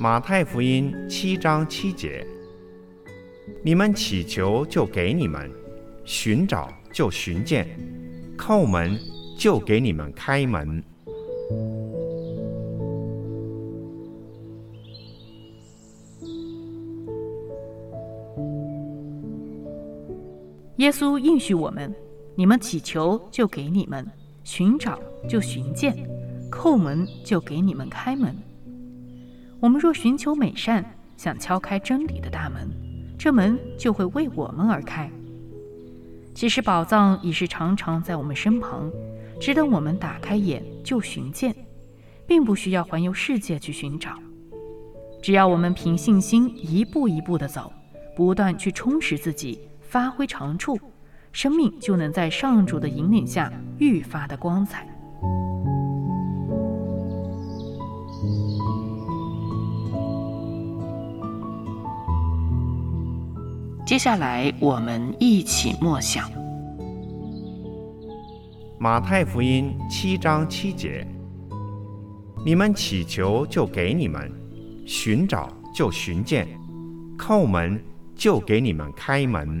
马太福音七章七节：你们祈求，就给你们；寻找，就寻见；叩门，就给你们开门。耶稣应许我们：你们祈求，就给你们；寻找，就寻见；叩门，就给你们开门。我们若寻求美善，想敲开真理的大门，这门就会为我们而开。其实宝藏已是常常在我们身旁，只等我们打开眼就寻见，并不需要环游世界去寻找。只要我们凭信心一步一步地走，不断去充实自己，发挥长处，生命就能在上主的引领下愈发的光彩。接下来，我们一起默想马太福音七章七节：你们祈求，就给你们；寻找，就寻见；叩门，就给你们开门。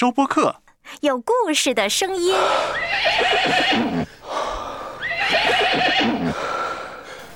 收播客，有故事的声音。